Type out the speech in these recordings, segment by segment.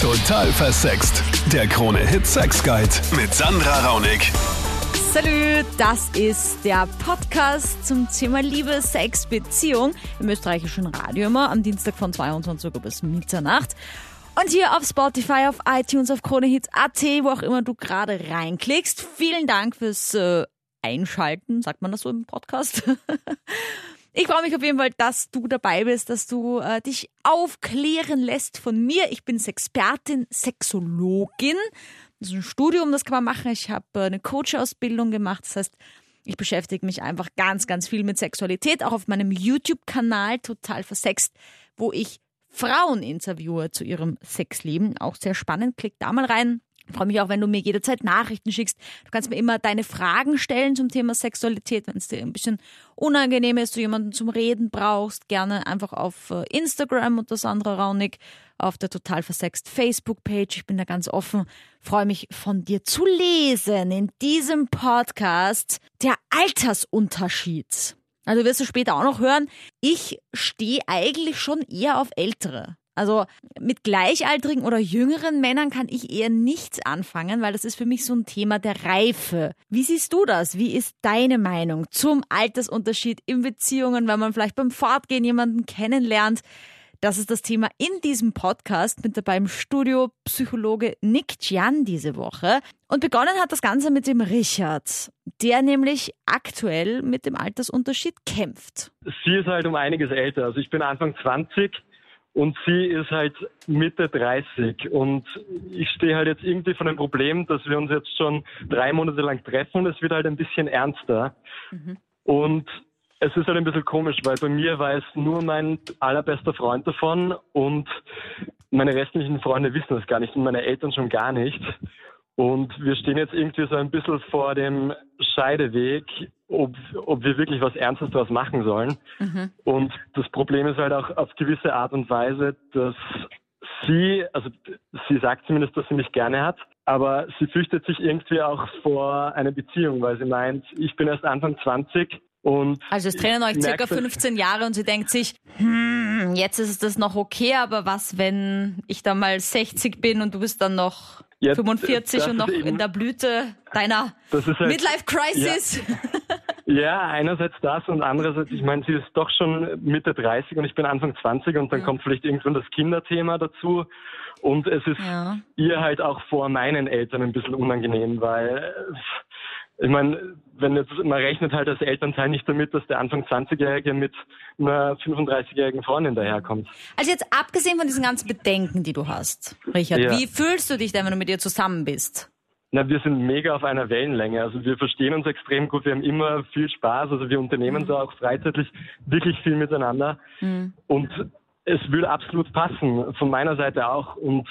Total versext. Der Krone-Hit Sex Guide mit Sandra Raunig. Salut, das ist der Podcast zum Thema Liebe, Sex, Beziehung im österreichischen Radio immer am Dienstag von 22 Uhr bis Mitternacht. Und hier auf Spotify, auf iTunes, auf KroneHits.at, wo auch immer du gerade reinklickst. Vielen Dank fürs äh, Einschalten, sagt man das so im Podcast? Ich freue mich auf jeden Fall, dass du dabei bist, dass du äh, dich aufklären lässt von mir. Ich bin Expertin, Sexologin. Das ist ein Studium, das kann man machen. Ich habe äh, eine Coach-Ausbildung gemacht. Das heißt, ich beschäftige mich einfach ganz, ganz viel mit Sexualität, auch auf meinem YouTube-Kanal total versext, wo ich Frauen interviewe zu ihrem Sexleben. Auch sehr spannend. Klick da mal rein. Ich freue mich auch, wenn du mir jederzeit Nachrichten schickst. Du kannst mir immer deine Fragen stellen zum Thema Sexualität, wenn es dir ein bisschen unangenehm ist, du jemanden zum Reden brauchst. Gerne einfach auf äh, Instagram unter Sandra Raunig, auf der Total Versext Facebook-Page. Ich bin da ganz offen. Freue mich von dir zu lesen in diesem Podcast der Altersunterschied. Also wirst du später auch noch hören. Ich stehe eigentlich schon eher auf Ältere. Also mit gleichaltrigen oder jüngeren Männern kann ich eher nichts anfangen, weil das ist für mich so ein Thema der Reife. Wie siehst du das? Wie ist deine Meinung zum Altersunterschied in Beziehungen, wenn man vielleicht beim Fortgehen jemanden kennenlernt? Das ist das Thema in diesem Podcast mit dabei im Studio Psychologe Nick Gian diese Woche. Und begonnen hat das Ganze mit dem Richard, der nämlich aktuell mit dem Altersunterschied kämpft. Sie ist halt um einiges älter. Also ich bin Anfang 20 und sie ist halt Mitte 30 und ich stehe halt jetzt irgendwie von dem Problem, dass wir uns jetzt schon drei Monate lang treffen und es wird halt ein bisschen ernster. Mhm. Und es ist halt ein bisschen komisch, weil bei mir weiß nur mein allerbester Freund davon und meine restlichen Freunde wissen das gar nicht und meine Eltern schon gar nicht. Und wir stehen jetzt irgendwie so ein bisschen vor dem Scheideweg, ob, ob wir wirklich was Ernstes daraus machen sollen. Mhm. Und das Problem ist halt auch auf gewisse Art und Weise, dass sie, also sie sagt zumindest, dass sie mich gerne hat, aber sie fürchtet sich irgendwie auch vor einer Beziehung, weil sie meint, ich bin erst Anfang 20 und also es trennen euch circa 15 Jahre und sie denkt sich, hm, jetzt ist das noch okay, aber was, wenn ich dann mal 60 bin und du bist dann noch ja, 45 und noch in der Blüte deiner halt, Midlife Crisis. Ja. Ja. einerseits das und andererseits, ich meine, sie ist doch schon Mitte 30 und ich bin Anfang 20 und dann ja. kommt vielleicht irgendwann das Kinderthema dazu. Und es ist ja. ihr halt auch vor meinen Eltern ein bisschen unangenehm, weil ich meine, wenn jetzt, man rechnet halt als Elternteil nicht damit, dass der Anfang 20-Jährige mit einer 35-jährigen Freundin daherkommt. Also jetzt abgesehen von diesen ganzen Bedenken, die du hast, Richard, ja. wie fühlst du dich denn, wenn du mit ihr zusammen bist? Na, wir sind mega auf einer Wellenlänge. Also wir verstehen uns extrem gut. Wir haben immer viel Spaß. Also wir unternehmen mhm. so auch freizeitlich wirklich viel miteinander. Mhm. Und es würde absolut passen. Von meiner Seite auch. Und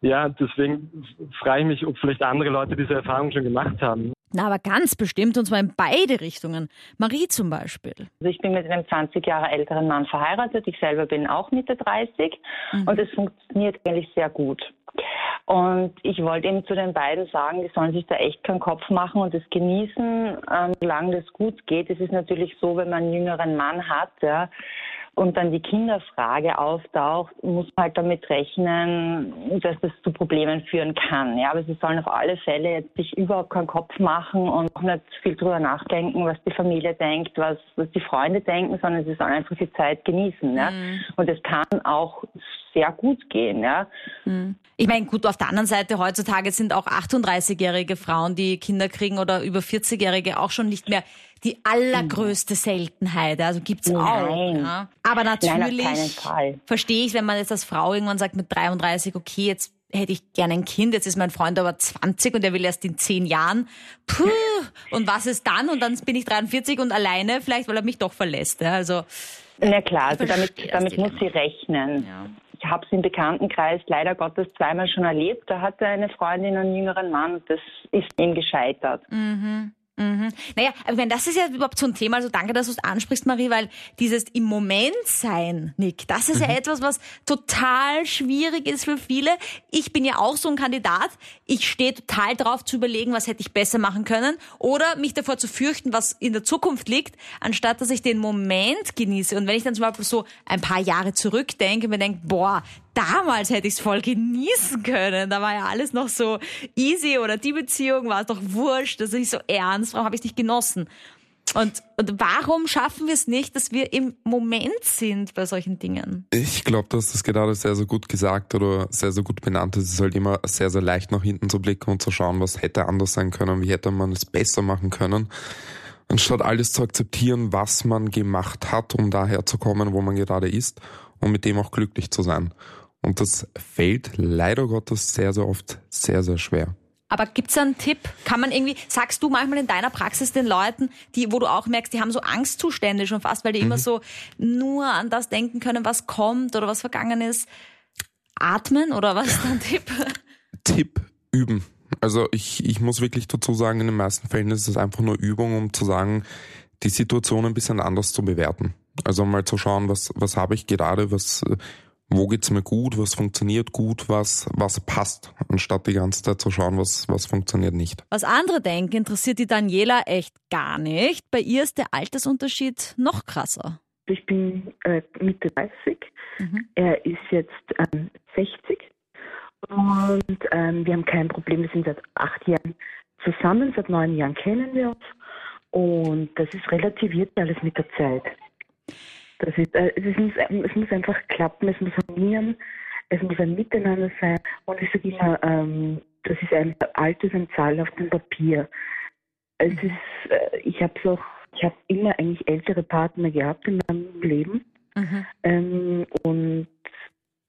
ja, deswegen frage ich mich, ob vielleicht andere Leute diese Erfahrung schon gemacht haben. Na, aber ganz bestimmt, und zwar in beide Richtungen. Marie zum Beispiel. Also ich bin mit einem 20 Jahre älteren Mann verheiratet. Ich selber bin auch Mitte 30 mhm. und es funktioniert eigentlich sehr gut. Und ich wollte eben zu den beiden sagen, die sollen sich da echt keinen Kopf machen und es genießen, ähm, solange das gut geht. Es ist natürlich so, wenn man einen jüngeren Mann hat, ja, und dann die Kinderfrage auftaucht, muss man halt damit rechnen, dass das zu Problemen führen kann. Ja, aber sie sollen auf alle Fälle jetzt sich überhaupt keinen Kopf machen und auch nicht viel drüber nachdenken, was die Familie denkt, was, was die Freunde denken, sondern sie sollen einfach die Zeit genießen. Ja? Mhm. Und es kann auch sehr gut gehen. Ja. Mhm. Ich meine, gut, auf der anderen Seite, heutzutage sind auch 38-jährige Frauen, die Kinder kriegen oder über 40-jährige auch schon nicht mehr die allergrößte Seltenheit. Also gibt's auch. Ja. Aber natürlich verstehe ich, wenn man jetzt als Frau irgendwann sagt mit 33, okay, jetzt hätte ich gerne ein Kind, jetzt ist mein Freund aber 20 und er will erst in 10 Jahren. Puh, und was ist dann? Und dann bin ich 43 und alleine, vielleicht weil er mich doch verlässt. Ja. Also, Na klar, also damit, damit muss sie rechnen. Ja. Ich habe es im Bekanntenkreis leider Gottes zweimal schon erlebt. Da hatte eine Freundin einen jüngeren Mann und das ist ihm gescheitert. Mhm. Mhm. Naja, aber ich meine, das ist ja überhaupt so ein Thema, also danke, dass du es ansprichst, Marie, weil dieses im Moment sein, Nick, das ist mhm. ja etwas, was total schwierig ist für viele. Ich bin ja auch so ein Kandidat. Ich stehe total drauf zu überlegen, was hätte ich besser machen können oder mich davor zu fürchten, was in der Zukunft liegt, anstatt dass ich den Moment genieße. Und wenn ich dann zum Beispiel so ein paar Jahre zurückdenke, mir denke, boah, damals hätte ich es voll genießen können. Da war ja alles noch so easy oder die Beziehung war es doch wurscht, das ist nicht so ernst, warum habe ich es nicht genossen? Und, und warum schaffen wir es nicht, dass wir im Moment sind bei solchen Dingen? Ich glaube, du hast das gerade sehr, sehr gut gesagt oder sehr, sehr gut benannt. Es ist halt immer sehr, sehr leicht nach hinten zu blicken und zu schauen, was hätte anders sein können, wie hätte man es besser machen können. Anstatt alles zu akzeptieren, was man gemacht hat, um daher zu kommen, wo man gerade ist und mit dem auch glücklich zu sein. Und das fällt leider Gottes sehr, sehr oft sehr, sehr schwer. Aber gibt's einen Tipp? Kann man irgendwie, sagst du manchmal in deiner Praxis den Leuten, die, wo du auch merkst, die haben so Angstzustände schon fast, weil die mhm. immer so nur an das denken können, was kommt oder was vergangen ist. Atmen oder was ist dein Tipp? Tipp, üben. Also ich, ich muss wirklich dazu sagen, in den meisten Fällen ist es einfach nur Übung, um zu sagen, die Situation ein bisschen anders zu bewerten. Also mal zu schauen, was, was habe ich gerade, was, wo geht's mir gut, was funktioniert gut, was, was passt, anstatt die ganze Zeit zu schauen, was, was funktioniert nicht. Was andere denken, interessiert die Daniela echt gar nicht. Bei ihr ist der Altersunterschied noch krasser. Ich bin äh, Mitte 30, mhm. er ist jetzt ähm, 60 und ähm, wir haben kein Problem. Wir sind seit acht Jahren zusammen, seit neun Jahren kennen wir uns und das ist relativiert alles mit der Zeit. Das ist, äh, es, muss, es muss einfach klappen, es muss harmonieren, es muss ein Miteinander sein. Und ich sage immer, ähm, das ist ein altes ein Zahl auf dem Papier. Es ist, äh, ich habe auch, ich habe immer eigentlich ältere Partner gehabt in meinem Leben. Mhm. Ähm, und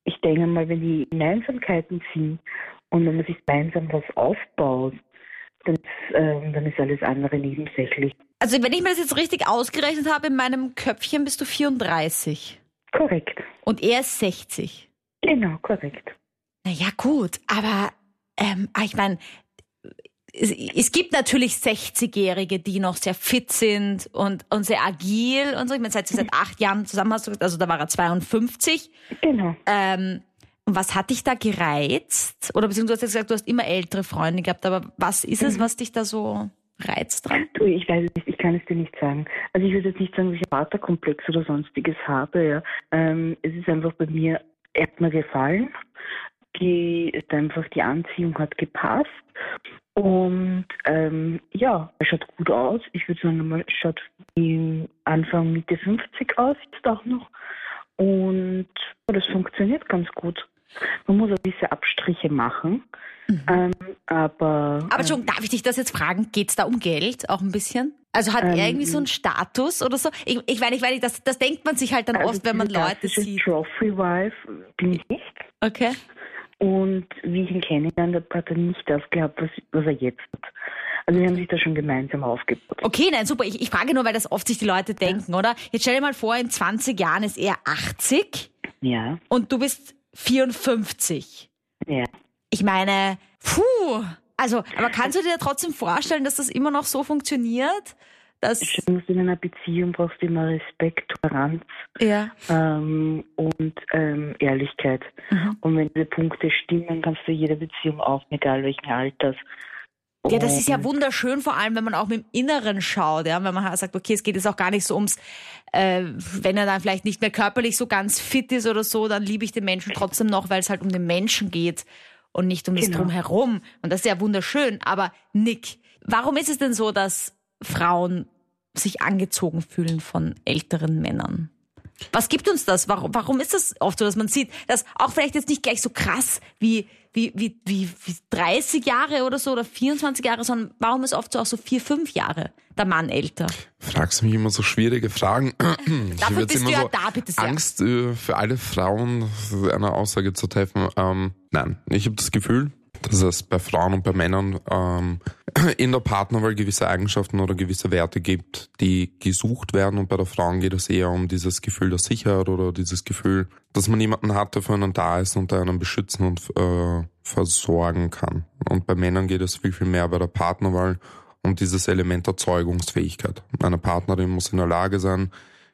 ich denke mal, wenn die Gemeinsamkeiten sind und wenn man sich gemeinsam was aufbaut, dann, äh, dann ist alles andere nebensächlich. Also wenn ich mir das jetzt richtig ausgerechnet habe, in meinem Köpfchen bist du 34. Korrekt. Und er ist 60. Genau, korrekt. Naja, gut, aber ähm, ah, ich meine, es, es, gibt natürlich 60-Jährige, die noch sehr fit sind und, und sehr agil und so. Ich meine, seit, seit acht Jahren zusammen hast du gesagt, also da war er 52. Genau. Ähm, und was hat dich da gereizt? Oder beziehungsweise du hast gesagt, du hast immer ältere Freunde gehabt, aber was ist es, mhm. was dich da so reizt dran? Du, ich weiß es nicht, ich kann es dir nicht sagen. Also ich würde jetzt nicht sagen, dass ich einen Vaterkomplex oder sonstiges habe. Ja. Ähm, es ist einfach bei mir, er hat mir gefallen. Die, einfach die Anziehung hat gepasst. Und ähm, ja, er schaut gut aus. Ich würde sagen, er schaut Anfang Mitte 50 aus, jetzt auch noch. Und das funktioniert ganz gut. Man muss ein bisschen Abstriche machen. Mhm. Ähm, aber. Aber schon, darf ich dich das jetzt fragen? Geht es da um Geld auch ein bisschen? Also hat ähm, er irgendwie so einen Status oder so? Ich, ich meine, ich weiß nicht, das, das denkt man sich halt dann also oft, wenn man Leute sieht. Trophy Wife bin ich nicht. Okay. Und wie ich ihn kennengelernt habe, hat er nicht das gehabt, was, was er jetzt hat. Also wir haben sich da schon gemeinsam aufgebaut. Okay, nein, super. Ich, ich frage nur, weil das oft sich die Leute denken, ja. oder? Jetzt stell dir mal vor, in 20 Jahren ist er 80. Ja. Und du bist 54. Ja. Ich meine, puh. Also, aber kannst du dir trotzdem vorstellen, dass das immer noch so funktioniert? Dass muss in einer Beziehung brauchst du immer Respekt, Toleranz ja. ähm, und ähm, Ehrlichkeit. Mhm. Und wenn diese Punkte stimmen, kannst du jede Beziehung auf, egal welchen Alters. Ja, das ist ja wunderschön, vor allem wenn man auch mit dem Inneren schaut, ja, wenn man halt sagt, okay, es geht jetzt auch gar nicht so ums, äh, wenn er dann vielleicht nicht mehr körperlich so ganz fit ist oder so, dann liebe ich den Menschen trotzdem noch, weil es halt um den Menschen geht und nicht um das genau. Drumherum. Und das ist ja wunderschön. Aber Nick, warum ist es denn so, dass Frauen sich angezogen fühlen von älteren Männern? Was gibt uns das? Warum, warum ist das oft so, dass man sieht, dass auch vielleicht jetzt nicht gleich so krass wie, wie, wie, wie, wie 30 Jahre oder so oder 24 Jahre, sondern warum ist oft so auch so vier, fünf Jahre der Mann älter? Fragst du mich immer so schwierige Fragen. Dafür bist du ja da, bitte sehr. Angst äh, für alle Frauen, eine Aussage zu treffen. Ähm, nein, ich habe das Gefühl, dass es bei Frauen und bei Männern ähm, in der Partnerwahl gewisse Eigenschaften oder gewisse Werte gibt, die gesucht werden. Und bei der Frauen geht es eher um dieses Gefühl der Sicherheit oder dieses Gefühl, dass man jemanden hat, der für einen da ist und der einen beschützen und äh, versorgen kann. Und bei Männern geht es viel, viel mehr bei der Partnerwahl um dieses Element der Zeugungsfähigkeit. Eine Partnerin muss in der Lage sein,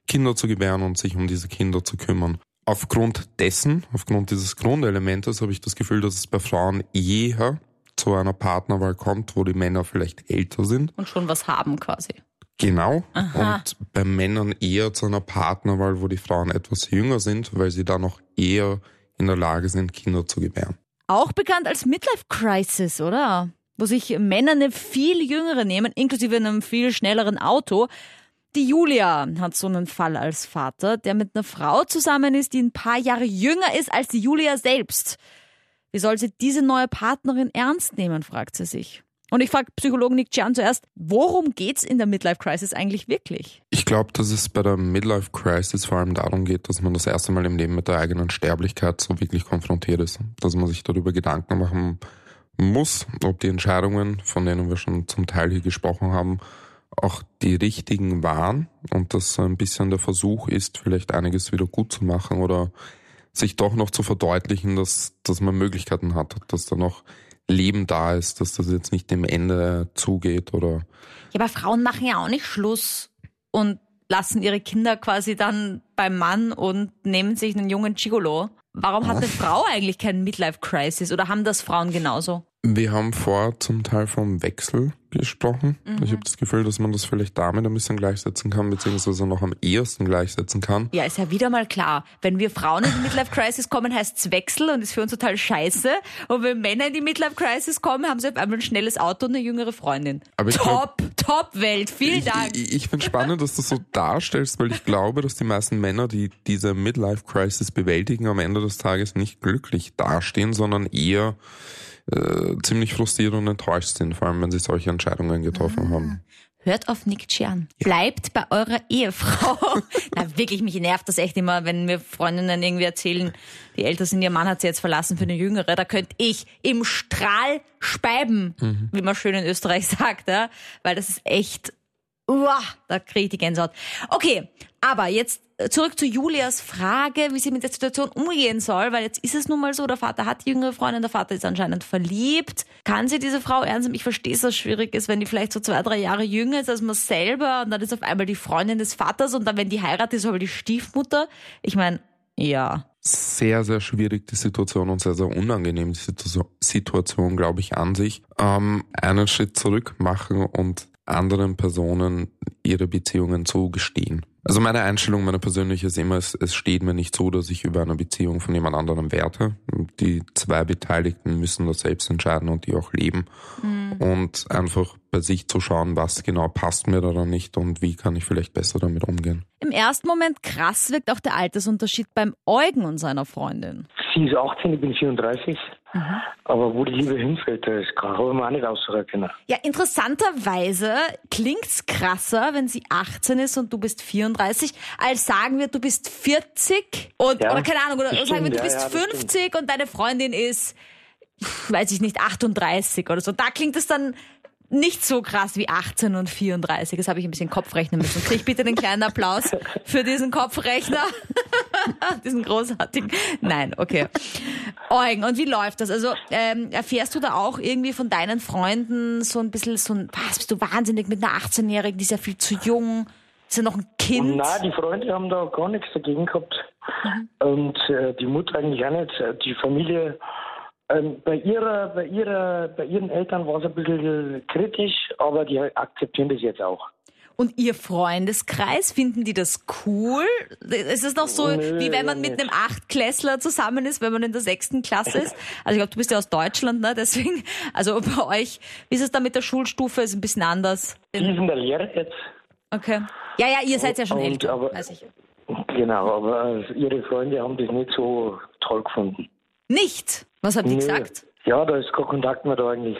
Kinder zu gebären und sich um diese Kinder zu kümmern aufgrund dessen, aufgrund dieses Grundelementes, habe ich das Gefühl, dass es bei Frauen eher zu einer Partnerwahl kommt, wo die Männer vielleicht älter sind. Und schon was haben quasi. Genau. Aha. Und bei Männern eher zu einer Partnerwahl, wo die Frauen etwas jünger sind, weil sie da noch eher in der Lage sind, Kinder zu gebären. Auch bekannt als Midlife Crisis, oder? Wo sich Männer eine viel jüngere nehmen, inklusive einem viel schnelleren Auto. Die Julia hat so einen Fall als Vater, der mit einer Frau zusammen ist, die ein paar Jahre jünger ist als die Julia selbst. Wie soll sie diese neue Partnerin ernst nehmen, fragt sie sich. Und ich frage Psychologen Nick Chan zuerst, worum geht's in der Midlife Crisis eigentlich wirklich? Ich glaube, dass es bei der Midlife Crisis vor allem darum geht, dass man das erste Mal im Leben mit der eigenen Sterblichkeit so wirklich konfrontiert ist. Dass man sich darüber Gedanken machen muss, ob die Entscheidungen, von denen wir schon zum Teil hier gesprochen haben, auch die richtigen waren und dass so ein bisschen der Versuch ist, vielleicht einiges wieder gut zu machen oder sich doch noch zu verdeutlichen, dass, dass man Möglichkeiten hat, dass da noch Leben da ist, dass das jetzt nicht dem Ende zugeht oder. Ja, aber Frauen machen ja auch nicht Schluss und lassen ihre Kinder quasi dann beim Mann und nehmen sich einen jungen Gigolo. Warum hat eine Frau eigentlich keinen Midlife Crisis oder haben das Frauen genauso? Wir haben vor zum Teil vom Wechsel gesprochen. Mhm. Ich habe das Gefühl, dass man das vielleicht damit ein bisschen gleichsetzen kann, beziehungsweise noch am ehesten gleichsetzen kann. Ja, ist ja wieder mal klar. Wenn wir Frauen in die Midlife Crisis kommen, heißt es Wechsel und ist für uns total scheiße. Und wenn Männer in die Midlife Crisis kommen, haben sie auf einmal ein schnelles Auto und eine jüngere Freundin. Aber top, top Welt. Vielen Ich, Dank. ich, ich finde spannend, dass du das so darstellst, weil ich glaube, dass die meisten Männer, die diese Midlife Crisis bewältigen, am Ende des Tages nicht glücklich dastehen, sondern eher äh, ziemlich frustriert und enttäuscht sind, vor allem wenn sie solche Entscheidungen getroffen haben. Hört auf Nick Chian. Bleibt bei eurer Ehefrau. Na, wirklich, mich nervt das echt immer, wenn mir Freundinnen irgendwie erzählen, die älter sind, ihr Mann hat sie jetzt verlassen für eine jüngere. Da könnte ich im Strahl speiben, wie man schön in Österreich sagt, ja? weil das ist echt, uah, da kriege ich die Gänsehaut. Okay, aber jetzt zurück zu Julias Frage, wie sie mit der Situation umgehen soll, weil jetzt ist es nun mal so, der Vater hat jüngere Freundin, der Vater ist anscheinend verliebt. Kann sie diese Frau ernst nehmen? Ich verstehe, dass es schwierig ist, wenn die vielleicht so zwei, drei Jahre jünger ist als man selber und dann ist auf einmal die Freundin des Vaters und dann, wenn die heiratet, ist aber die Stiefmutter. Ich meine, ja. Sehr, sehr schwierig die Situation und sehr, sehr unangenehm die Situ- Situation, glaube ich, an sich. Ähm, einen Schritt zurück machen und anderen Personen ihre Beziehungen zugestehen. Also meine Einstellung, meine persönliche ist immer, es, es steht mir nicht so, dass ich über eine Beziehung von jemand anderem werte. Die zwei Beteiligten müssen das selbst entscheiden und die auch leben. Und einfach bei sich zu schauen, was genau passt mir da oder nicht und wie kann ich vielleicht besser damit umgehen. Im ersten Moment krass wirkt auch der Altersunterschied beim Eugen und seiner Freundin. Sie ist 18, ich bin 34. Aber wo die Liebe hinfällt, das kann habe ich mir auch nicht aussuchen können. Ja, interessanterweise klingt's krasser, wenn sie 18 ist und du bist 34, als sagen wir, du bist 40 und, Ja, oder keine Ahnung, oder sagen wir, du bist ja, das 50 und deine Freundin ist, weiß ich nicht, 38 oder so. Da klingt es dann nicht so krass wie 18 und 34. Das habe ich ein bisschen Kopfrechnen müssen. Krieg bitte den kleinen Applaus für diesen Kopfrechner. diesen großartigen. Nein, okay. Eugen, und wie läuft das? Also ähm, erfährst du da auch irgendwie von deinen Freunden so ein bisschen so ein, was, bist du wahnsinnig mit einer 18-Jährigen, die ist ja viel zu jung, ist ja noch ein Kind. Nein, die Freunde haben da gar nichts dagegen gehabt. Und äh, die Mutter eigentlich auch nicht. Die Familie, ähm, bei ihrer, bei ihrer, bei ihren Eltern war es ein bisschen kritisch, aber die akzeptieren das jetzt auch. Und ihr Freundeskreis, finden die das cool? Ist es noch so, Nö, wie wenn man mit einem Achtklässler zusammen ist, wenn man in der sechsten Klasse ist? Also ich glaube, du bist ja aus Deutschland, ne? Deswegen, also bei euch, wie ist es da mit der Schulstufe? Ist ein bisschen anders. Die ist in der Lehre jetzt. Okay. Ja, ja, ihr seid ja schon Und, älter, aber- weiß ich. Genau, aber ihre Freunde haben das nicht so toll gefunden. Nicht? Was haben die Nö. gesagt? Ja, da ist kein Kontakt mehr da eigentlich.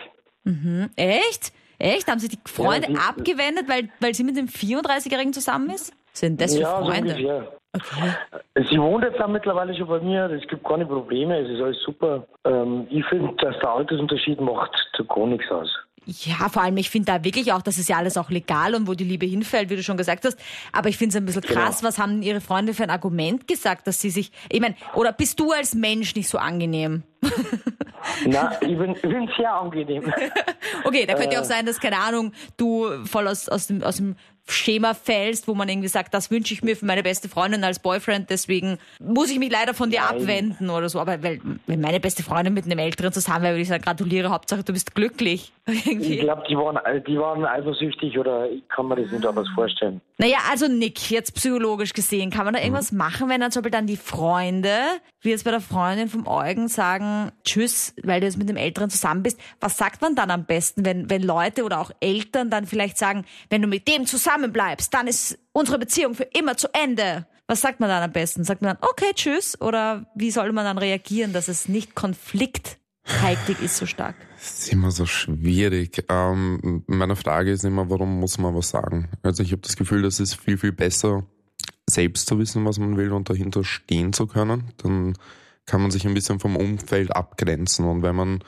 Echt? Echt? Haben sie die Freunde Ja, die- abgewendet, weil, weil sie mit dem 34-Jährigen zusammen ist? Sind das für ja, so Freunde? ungefähr. Okay. Sie wohnt jetzt auch mittlerweile schon bei mir, es gibt keine Probleme, es ist alles super. Ähm, ich finde, dass der Altersunterschied macht gar nichts aus. Ja, vor allem, ich finde da wirklich auch, das ist ja alles auch legal und wo die Liebe hinfällt, wie du schon gesagt hast. Aber ich finde es ein bisschen krass, was haben ihre Freunde für ein Argument gesagt, dass sie sich, ich meine, oder bist du als Mensch nicht so angenehm? Na, ich bin, ich bin sehr angenehm. Okay, da könnte ja auch sein, dass, keine Ahnung, du voll aus, aus, dem, aus dem Schema fällst, wo man irgendwie sagt, das wünsche ich mir für meine beste Freundin als Boyfriend, deswegen muss ich mich leider von dir Nein. abwenden oder so. Aber weil, wenn meine beste Freundin mit einem Älteren zusammen wäre, würde ich sagen, gratuliere, Hauptsache du bist glücklich. Irgendwie. Ich glaube, die waren, die waren eifersüchtig oder ich kann mir das nicht anders vorstellen. Naja, also Nick, jetzt psychologisch gesehen, kann man da irgendwas machen, wenn dann zum Beispiel dann die Freunde, wie jetzt bei der Freundin vom Eugen, sagen, tschüss, weil du jetzt mit dem Älteren zusammen bist. Was sagt man dann am besten, wenn, wenn Leute oder auch Eltern dann vielleicht sagen, wenn du mit dem zusammen bleibst, dann ist unsere Beziehung für immer zu Ende. Was sagt man dann am besten? Sagt man dann, okay, tschüss? Oder wie soll man dann reagieren, dass es nicht konflikthaltig ist so stark? Das ist immer so schwierig. Ähm, meine Frage ist immer, warum muss man was sagen? Also ich habe das Gefühl, das ist viel, viel besser, selbst zu wissen, was man will und dahinter stehen zu können. Dann kann man sich ein bisschen vom Umfeld abgrenzen. Und wenn man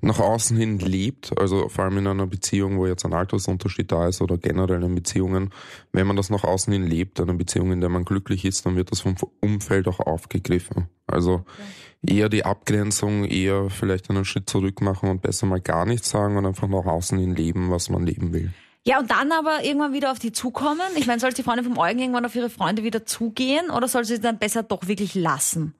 nach außen hin lebt, also vor allem in einer Beziehung, wo jetzt ein Altersunterschied da ist oder generell in Beziehungen, wenn man das nach außen hin lebt, eine Beziehung, in der man glücklich ist, dann wird das vom Umfeld auch aufgegriffen. Also eher die Abgrenzung, eher vielleicht einen Schritt zurück machen und besser mal gar nichts sagen und einfach nach außen hin leben, was man leben will. Ja, und dann aber irgendwann wieder auf die zukommen. Ich meine, soll die Freundin vom Eugen irgendwann auf ihre Freunde wieder zugehen oder soll sie dann besser doch wirklich lassen,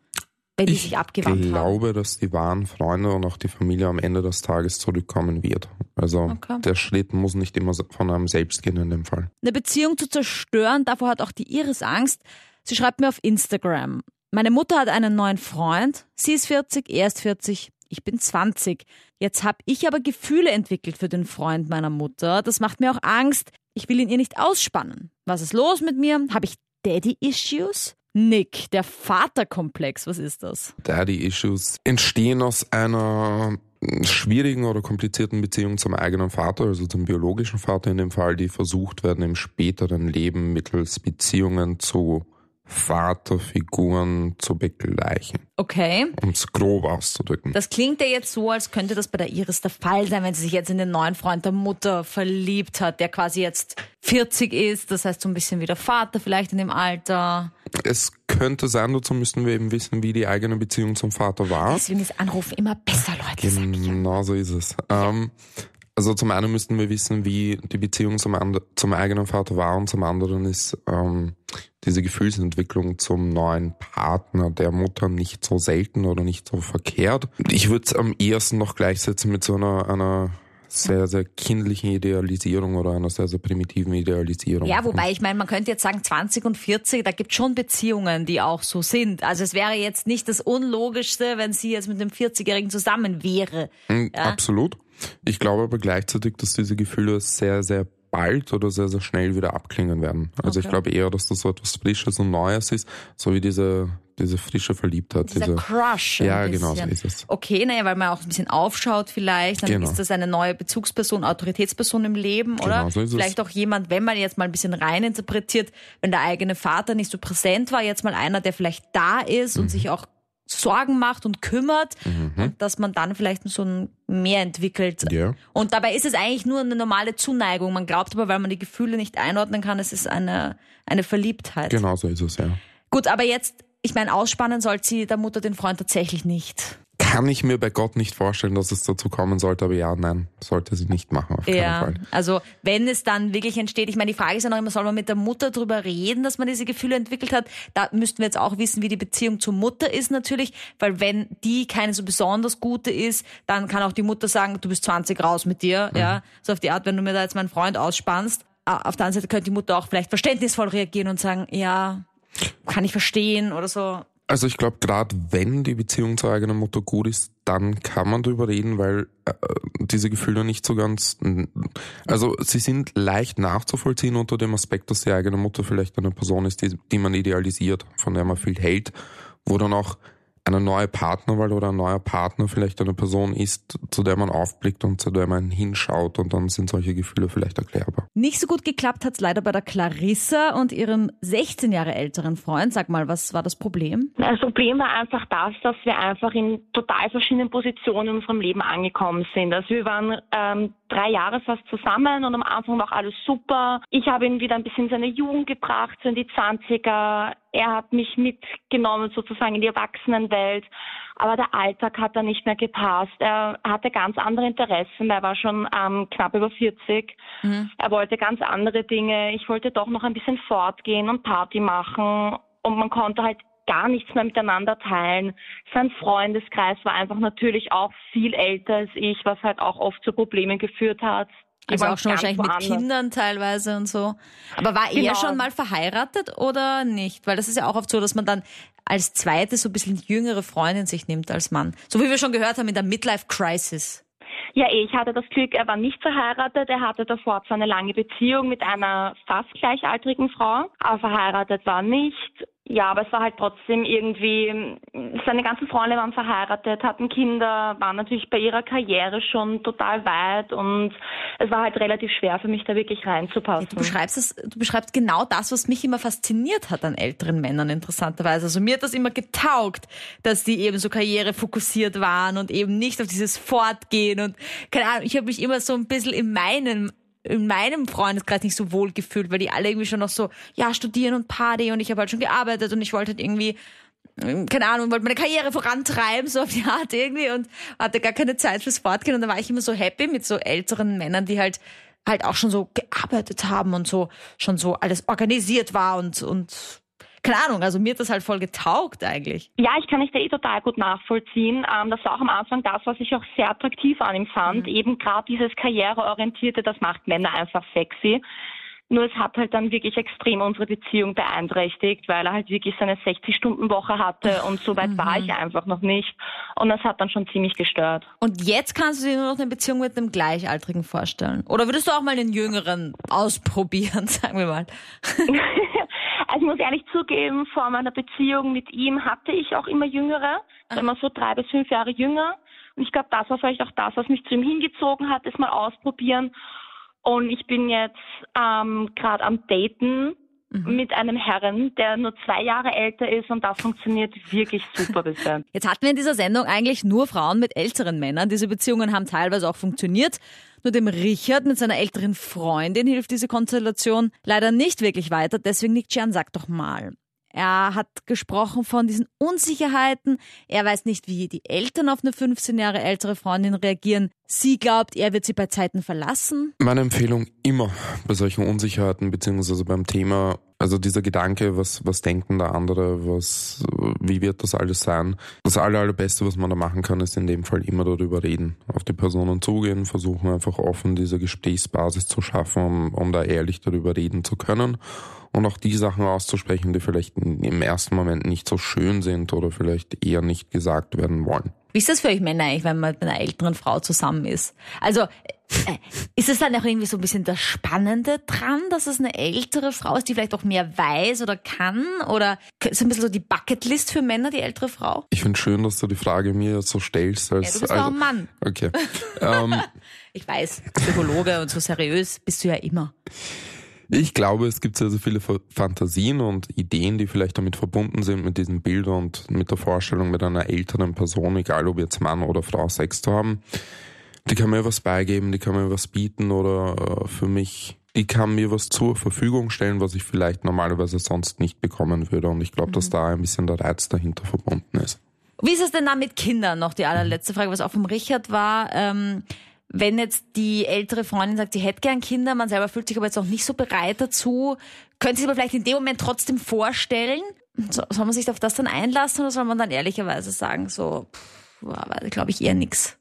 wenn die sich abgewandt Ich haben? glaube, dass die wahren Freunde und auch die Familie am Ende des Tages zurückkommen wird. Also Okay. der Schritt muss nicht immer von einem selbst gehen in dem Fall. Eine Beziehung zu zerstören, davor hat auch die Iris Angst. Sie schreibt mir auf Instagram. Meine Mutter hat einen neuen Freund. Sie ist 40, er ist 40, ich bin 20. Jetzt habe ich aber Gefühle entwickelt für den Freund meiner Mutter. Das macht mir auch Angst. Ich will ihn ihr nicht ausspannen. Was ist los mit mir? Habe ich Daddy-Issues? Nick, der Vaterkomplex, was ist das? Daddy-Issues entstehen aus einer schwierigen oder komplizierten Beziehung zum eigenen Vater, also zum biologischen Vater in dem Fall, die versucht werden im späteren Leben mittels Beziehungen zu Vaterfiguren zu begleichen, Okay. um es grob auszudrücken. Das klingt ja jetzt so, als könnte das bei der Iris der Fall sein, wenn sie sich jetzt in den neuen Freund der Mutter verliebt hat, der quasi jetzt 40 ist, das heißt so ein bisschen wie der Vater vielleicht in dem Alter. Es könnte sein, dazu müssten wir eben wissen, wie die eigene Beziehung zum Vater war. Deswegen ist Anrufen immer besser, Leute. Genau so ist es. Ähm, also zum einen müssten wir wissen, wie die Beziehung zum, and zum eigenen Vater war und zum anderen ist ähm, diese Gefühlsentwicklung zum neuen Partner der Mutter nicht so selten oder nicht so verkehrt. Ich würde es am ehesten noch gleichsetzen mit so einer, einer sehr, sehr kindlichen Idealisierung oder einer sehr, sehr primitiven Idealisierung. Ja, wobei ich meine, man könnte jetzt sagen 20 und 40, da gibt schon Beziehungen, die auch so sind. Also es wäre jetzt nicht das Unlogischste, wenn sie jetzt mit einem 40-Jährigen zusammen wäre. Mm, Absolut. Ich glaube aber gleichzeitig, dass diese Gefühle sehr, sehr bald oder sehr, sehr schnell wieder abklingen werden. Also ich Okay. glaube eher, dass das so etwas Frisches und Neues ist, so wie diese, diese frische Verliebtheit. Dieser diese, Crush. Ja, genau so ist es. Okay, naja, weil man auch ein bisschen aufschaut vielleicht, dann Genau. ist das eine neue Bezugsperson, Autoritätsperson im Leben, oder? Genau, so ist es. vielleicht auch jemand, wenn man jetzt mal ein bisschen rein interpretiert, wenn der eigene Vater nicht so präsent war, jetzt mal einer, der vielleicht da ist Mhm. und sich auch Sorgen macht und kümmert, und dass man dann vielleicht so ein mehr entwickelt. Ja. Und dabei ist es eigentlich nur eine normale Zuneigung. Man glaubt aber, weil man die Gefühle nicht einordnen kann, es ist eine, eine Verliebtheit. Genau so ist es, ja. Gut, aber jetzt, ich meine, ausspannen soll sie der Mutter den Freund tatsächlich nicht. Kann ich mir bei Gott nicht vorstellen, dass es dazu kommen sollte, aber ja, nein, sollte sie nicht machen, auf keinen Ja, Fall. also wenn es dann wirklich entsteht, ich meine, die Frage ist ja noch immer, soll man mit der Mutter drüber reden, dass man diese Gefühle entwickelt hat? Da müssten wir jetzt auch wissen, wie die Beziehung zur Mutter ist natürlich, weil wenn die keine so besonders gute ist, dann kann auch die Mutter sagen, du bist 20 raus mit dir, Mhm. ja, so auf die Art, wenn du mir da jetzt meinen Freund ausspannst. Ah, Auf der anderen Seite könnte die Mutter auch vielleicht verständnisvoll reagieren und sagen, ja, kann ich verstehen oder so. Also ich glaube, gerade wenn die Beziehung zur eigenen Mutter gut ist, dann kann man drüber reden, weil äh, diese Gefühle nicht so ganz, also sie sind leicht nachzuvollziehen unter dem Aspekt, dass die eigene Mutter vielleicht eine Person ist, die, die man idealisiert, von der man viel hält, wo dann auch eine neue Partnerwahl oder ein neuer Partner vielleicht eine Person ist, zu der man aufblickt und zu der man hinschaut und dann sind solche Gefühle vielleicht erklärbar. Nicht so gut geklappt hat's leider bei der Clarissa und ihrem 16 Jahre älteren Freund. Sag mal, was war das Problem? Das Problem war einfach das, dass wir einfach in total verschiedenen Positionen in unserem Leben angekommen sind. Also wir waren ähm, drei Jahre fast zusammen und am Anfang war auch alles super. Ich habe ihn wieder ein bisschen in seine Jugend gebracht, so in die 20er. Er hat mich mitgenommen sozusagen in die Erwachsenenwelt. Aber der Alltag hat da nicht mehr gepasst. Er hatte ganz andere Interessen. Er war schon ähm, knapp über 40. Mhm. Er wollte ganz andere Dinge. Ich wollte doch noch ein bisschen fortgehen und Party machen. Und man konnte halt gar nichts mehr miteinander teilen. Sein Freundeskreis war einfach natürlich auch viel älter als ich, was halt auch oft zu Problemen geführt hat. Also auch schon wahrscheinlich mit Kindern teilweise und so. Aber war genau. er schon mal verheiratet oder nicht? Weil das ist ja auch oft so, dass man dann als zweite so ein bisschen jüngere Freundin sich nimmt als Mann. So wie wir schon gehört haben in der Midlife Crisis. Ja, eh, ich hatte das Glück, er war nicht verheiratet. Er hatte davor zwar eine lange Beziehung mit einer fast gleichaltrigen Frau, aber verheiratet war nicht. Ja, aber es war halt trotzdem irgendwie, seine ganzen Freunde waren verheiratet, hatten Kinder, waren natürlich bei ihrer Karriere schon total weit und es war halt relativ schwer für mich da wirklich reinzupassen. Du beschreibst es, du beschreibst genau das, was mich immer fasziniert hat an älteren Männern, interessanterweise. Also mir hat das immer getaugt, dass die eben so karrierefokussiert waren und eben nicht auf dieses Fortgehen und keine Ahnung, ich habe mich immer so ein bisschen in meinem in meinem Freundeskreis nicht so wohl gefühlt, weil die alle irgendwie schon noch so, ja, studieren und Party und ich habe halt schon gearbeitet und ich wollte halt irgendwie, ähm, keine Ahnung, wollte meine Karriere vorantreiben, so auf die Art irgendwie und hatte gar keine Zeit fürs Fortgehen. Und da war ich immer so happy mit so älteren Männern, die halt halt auch schon so gearbeitet haben und so schon so alles organisiert war und und keine Ahnung, also mir hat das halt voll getaugt eigentlich. Ja, ich kann dich da eh total gut nachvollziehen. Ähm, das war auch am Anfang das, was ich auch sehr attraktiv an ihm fand. Mhm. Eben gerade dieses Karriereorientierte, das macht Männer einfach sexy. Nur es hat halt dann wirklich extrem unsere Beziehung beeinträchtigt, weil er halt wirklich seine 60-Stunden-Woche hatte und so weit mhm. war ich einfach noch nicht. Und das hat dann schon ziemlich gestört. Und jetzt kannst du dir nur noch eine Beziehung mit einem Gleichaltrigen vorstellen? Oder würdest du auch mal einen Jüngeren ausprobieren, sagen wir mal? Also ich muss ehrlich zugeben, vor meiner Beziehung mit ihm hatte ich auch immer Jüngere, immer so drei bis fünf Jahre jünger. Und ich glaube, das war vielleicht auch das, was mich zu ihm hingezogen hat, das mal ausprobieren. Und ich bin jetzt ähm, gerade am Daten mhm. mit einem Herren, der nur zwei Jahre älter ist und das funktioniert wirklich super bisher. Jetzt hatten wir in dieser Sendung eigentlich nur Frauen mit älteren Männern. Diese Beziehungen haben teilweise auch funktioniert. Nur dem Richard mit seiner älteren Freundin hilft diese Konstellation leider nicht wirklich weiter. Deswegen Nick Chan, sag doch mal. Er hat gesprochen von diesen Unsicherheiten. Er weiß nicht, wie die Eltern auf eine 15 Jahre ältere Freundin reagieren. Sie glaubt, er wird sie bei Zeiten verlassen. Meine Empfehlung immer bei solchen Unsicherheiten beziehungsweise beim Thema, also dieser Gedanke, was, was denken da andere, was, wie wird das alles sein? Das aller, allerbeste, was man da machen kann, ist in dem Fall immer darüber reden. Auf die Personen zugehen, versuchen einfach offen diese Gesprächsbasis zu schaffen, um, um da ehrlich darüber reden zu können und auch die Sachen auszusprechen, die vielleicht im ersten Moment nicht so schön sind oder vielleicht eher nicht gesagt werden wollen. Wie ist das für euch Männer eigentlich, wenn man mit einer älteren Frau zusammen ist? Also äh, ist es dann auch irgendwie so ein bisschen das Spannende dran, dass es eine ältere Frau ist, die vielleicht auch mehr weiß oder kann? Oder ist ein bisschen so die Bucketlist für Männer, die ältere Frau? Ich finde schön, dass du die Frage mir so stellst. Als, ja, du bist also, auch ein Mann. Okay. ähm, ich weiß, Psychologe und so seriös bist du ja immer. Ich glaube, es gibt sehr, sehr viele Fantasien und Ideen, die vielleicht damit verbunden sind, mit diesem Bild und mit der Vorstellung, mit einer älteren Person, egal ob jetzt Mann oder Frau, Sex zu haben. Die kann mir was beigeben, die kann mir was bieten oder äh, für mich, die kann mir was zur Verfügung stellen, was ich vielleicht normalerweise sonst nicht bekommen würde. Und ich glaube, mhm. dass da ein bisschen der Reiz dahinter verbunden ist. Wie ist es denn da mit Kindern? Noch die allerletzte Frage, was auch vom Richard war. Ähm wenn jetzt die ältere Freundin sagt, sie hätte gern Kinder, man selber fühlt sich aber jetzt auch nicht so bereit dazu, könnte sie aber vielleicht in dem Moment trotzdem vorstellen? So, soll man sich auf das dann einlassen oder soll man dann ehrlicherweise sagen, so, glaube ich eher nix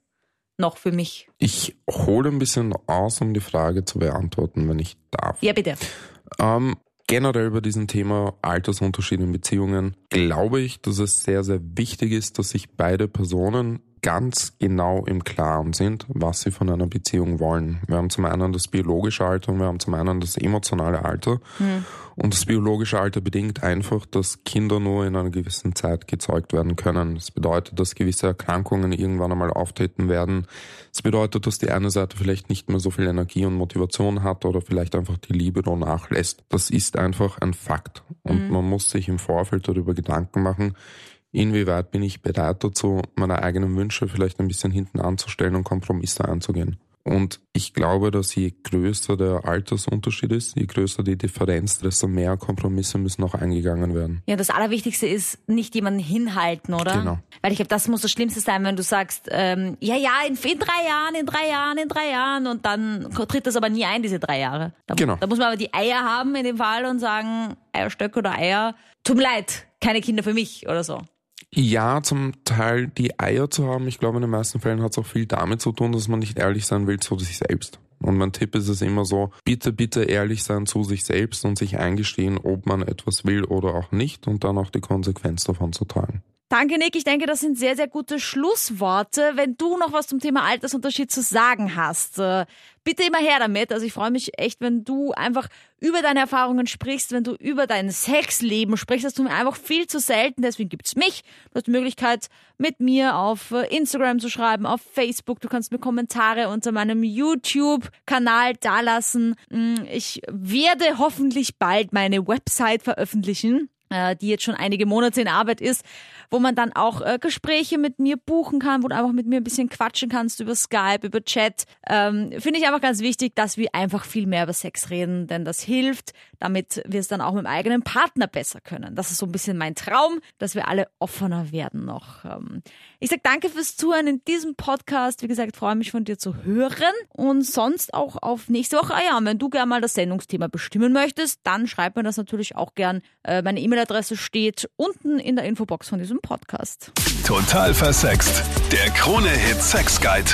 noch für mich? Ich hole ein bisschen aus, um die Frage zu beantworten, wenn ich darf. Ja, bitte. Ähm, generell bei diesem Thema Altersunterschiede in Beziehungen glaube ich, dass es sehr, sehr wichtig ist, dass sich beide Personen ganz genau im Klaren sind, was sie von einer Beziehung wollen. Wir haben zum einen das biologische Alter und wir haben zum einen das emotionale Alter. Mhm. Und das biologische Alter bedingt einfach, dass Kinder nur in einer gewissen Zeit gezeugt werden können. Das bedeutet, dass gewisse Erkrankungen irgendwann einmal auftreten werden. Das bedeutet, dass die eine Seite vielleicht nicht mehr so viel Energie und Motivation hat oder vielleicht einfach die Liebe nur nachlässt. Das ist einfach ein Fakt. Und mhm. man muss sich im Vorfeld darüber Gedanken machen, inwieweit bin ich bereit dazu, meine eigenen Wünsche vielleicht ein bisschen hinten anzustellen und Kompromisse einzugehen. Und ich glaube, dass je größer der Altersunterschied ist, je größer die Differenz, desto mehr Kompromisse müssen auch eingegangen werden. Ja, das Allerwichtigste ist nicht jemanden hinhalten, oder? Genau. Weil ich glaube, das muss das Schlimmste sein, wenn du sagst, ähm, ja, ja, in, in drei Jahren, in drei Jahren, in drei Jahren und dann tritt das aber nie ein, diese drei Jahre. Da, Genau. Da muss man aber die Eier haben in dem Fall und sagen, Eierstöcke oder Eier, tut mir leid, keine Kinder für mich oder so. Ja, zum Teil die Eier zu haben. Ich glaube, in den meisten Fällen hat es auch viel damit zu tun, dass man nicht ehrlich sein will zu sich selbst. Und mein Tipp ist es immer so, bitte, bitte ehrlich sein zu sich selbst und sich eingestehen, ob man etwas will oder auch nicht und dann auch die Konsequenz davon zu tragen. Danke, Nick. Ich denke, das sind sehr, sehr gute Schlussworte. Wenn du noch was zum Thema Altersunterschied zu sagen hast, äh, bitte immer her damit. Also ich freue mich echt, wenn du einfach über deine Erfahrungen sprichst, wenn du über dein Sexleben sprichst. Das tun wir einfach viel zu selten. Deswegen gibt's mich. Du hast die Möglichkeit, mit mir auf äh, Instagram zu schreiben, auf Facebook. Du kannst mir Kommentare unter meinem YouTube-Kanal dalassen. Mm, Ich werde hoffentlich bald meine Website veröffentlichen äh, die jetzt schon einige Monate in Arbeit ist, wo man dann auch äh, Gespräche mit mir buchen kann, wo du einfach mit mir ein bisschen quatschen kannst über Skype, über Chat. Ähm, Finde ich einfach ganz wichtig, dass wir einfach viel mehr über Sex reden, denn das hilft, damit wir es dann auch mit dem eigenen Partner besser können. Das ist so ein bisschen mein Traum, dass wir alle offener werden noch. Ähm, ich sag danke fürs Zuhören in diesem Podcast. Wie gesagt, freue mich von dir zu hören und sonst auch auf nächste Woche. Ah ja, und wenn du gerne mal das Sendungsthema bestimmen möchtest, dann schreib mir das natürlich auch gern. Äh, meine E-Mail-Adresse steht unten in der Infobox von diesem Podcast. Total versext. Der Krone-Hit Sex Guide.